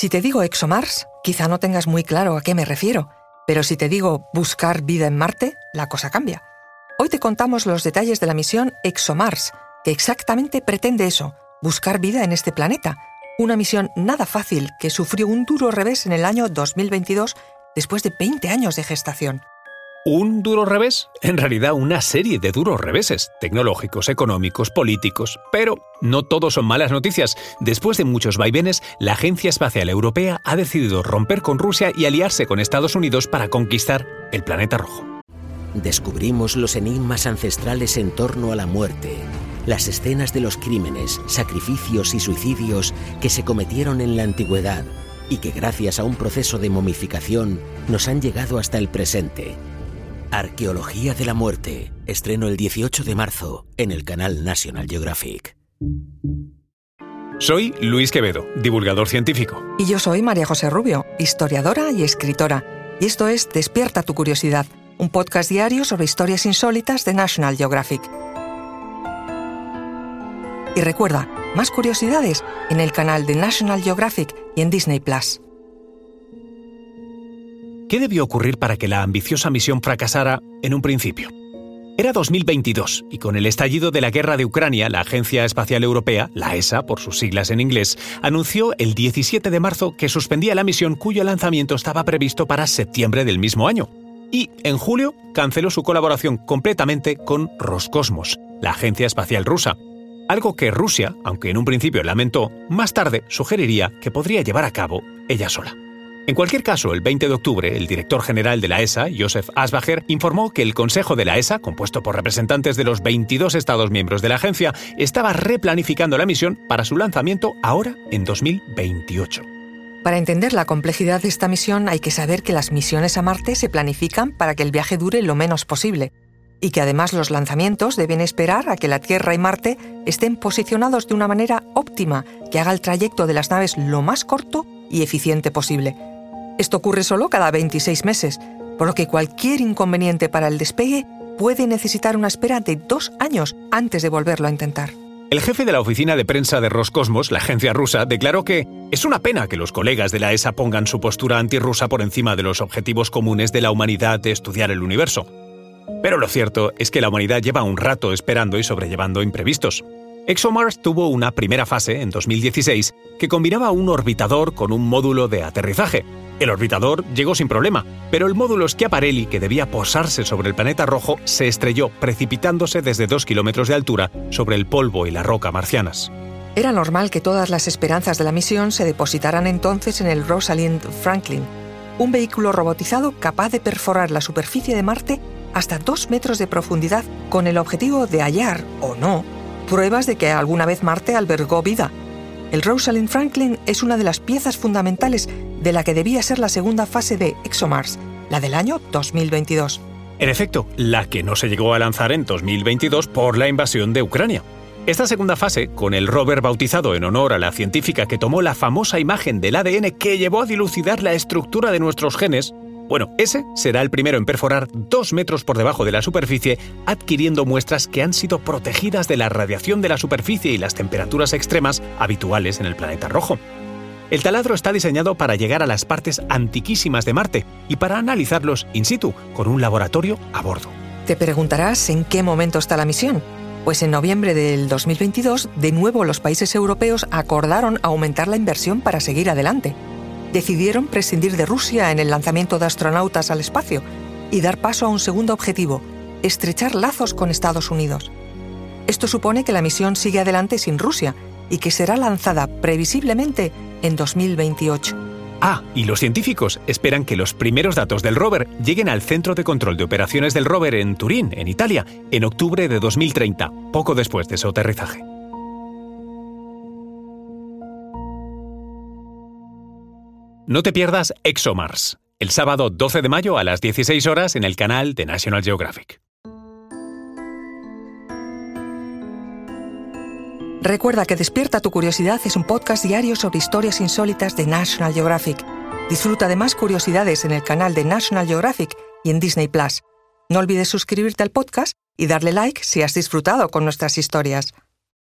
Si te digo ExoMars, quizá no tengas muy claro a qué me refiero, pero si te digo buscar vida en Marte, la cosa cambia. Hoy te contamos los detalles de la misión ExoMars, que exactamente pretende eso, buscar vida en este planeta, una misión nada fácil que sufrió un duro revés en el año 2022 después de 20 años de gestación. ¿Un duro revés? En realidad una serie de duros reveses, tecnológicos, económicos, políticos. Pero no todos son malas noticias. Después de muchos vaivenes, la Agencia Espacial Europea ha decidido romper con Rusia y aliarse con Estados Unidos para conquistar el planeta rojo. Descubrimos los enigmas ancestrales en torno a la muerte, las escenas de los crímenes, sacrificios y suicidios que se cometieron en la antigüedad y que gracias a un proceso de momificación nos han llegado hasta el presente Arqueología de la Muerte. Estreno el 18 de marzo en el canal National Geographic. Soy Luis Quevedo, divulgador científico. Y yo soy María José Rubio, historiadora y escritora. Y esto es Despierta tu curiosidad, un podcast diario sobre historias insólitas de National Geographic. Y recuerda, más curiosidades en el canal de National Geographic y en Disney Plus. ¿Qué debió ocurrir para que la ambiciosa misión fracasara en un principio? Era 2022 y con el estallido de la guerra de Ucrania, la Agencia Espacial Europea, la ESA por sus siglas en inglés, anunció el 17 de marzo que suspendía la misión cuyo lanzamiento estaba previsto para septiembre del mismo año. Y en julio canceló su colaboración completamente con Roscosmos, la agencia espacial rusa. Algo que Rusia, aunque en un principio lamentó, más tarde sugeriría que podría llevar a cabo ella sola. En cualquier caso, el 20 de octubre, el director general de la ESA, Joseph Asbacher, informó que el Consejo de la ESA, compuesto por representantes de los 22 Estados miembros de la agencia, estaba replanificando la misión para su lanzamiento ahora en 2028. Para entender la complejidad de esta misión hay que saber que las misiones a Marte se planifican para que el viaje dure lo menos posible y que además los lanzamientos deben esperar a que la Tierra y Marte estén posicionados de una manera óptima que haga el trayecto de las naves lo más corto y eficiente posible. Esto ocurre solo cada 26 meses, por lo que cualquier inconveniente para el despegue puede necesitar una espera de dos años antes de volverlo a intentar. El jefe de la oficina de prensa de Roscosmos, la agencia rusa, declaró que es una pena que los colegas de la ESA pongan su postura antirrusa por encima de los objetivos comunes de la humanidad de estudiar el universo. Pero lo cierto es que la humanidad lleva un rato esperando y sobrellevando imprevistos. ExoMars tuvo una primera fase en 2016 que combinaba un orbitador con un módulo de aterrizaje. El orbitador llegó sin problema, pero el módulo Schiaparelli, que debía posarse sobre el planeta rojo, se estrelló, precipitándose desde dos kilómetros de altura sobre el polvo y la roca marcianas. Era normal que todas las esperanzas de la misión se depositaran entonces en el Rosalind Franklin, un vehículo robotizado capaz de perforar la superficie de Marte hasta dos metros de profundidad con el objetivo de hallar, o no, pruebas de que alguna vez Marte albergó vida. El Rosalind Franklin es una de las piezas fundamentales de la que debía ser la segunda fase de ExoMars, la del año 2022. En efecto, la que no se llegó a lanzar en 2022 por la invasión de Ucrania. Esta segunda fase, con el rover bautizado en honor a la científica que tomó la famosa imagen del ADN que llevó a dilucidar la estructura de nuestros genes, bueno, ese será el primero en perforar dos metros por debajo de la superficie, adquiriendo muestras que han sido protegidas de la radiación de la superficie y las temperaturas extremas habituales en el planeta rojo. El taladro está diseñado para llegar a las partes antiquísimas de Marte y para analizarlos in situ con un laboratorio a bordo. Te preguntarás en qué momento está la misión. Pues en noviembre del 2022, de nuevo los países europeos acordaron aumentar la inversión para seguir adelante decidieron prescindir de Rusia en el lanzamiento de astronautas al espacio y dar paso a un segundo objetivo, estrechar lazos con Estados Unidos. Esto supone que la misión sigue adelante sin Rusia y que será lanzada previsiblemente en 2028. Ah, y los científicos esperan que los primeros datos del rover lleguen al Centro de Control de Operaciones del Rover en Turín, en Italia, en octubre de 2030, poco después de su aterrizaje. No te pierdas ExoMars, el sábado 12 de mayo a las 16 horas en el canal de National Geographic. Recuerda que Despierta tu Curiosidad es un podcast diario sobre historias insólitas de National Geographic. Disfruta de más curiosidades en el canal de National Geographic y en Disney Plus. No olvides suscribirte al podcast y darle like si has disfrutado con nuestras historias.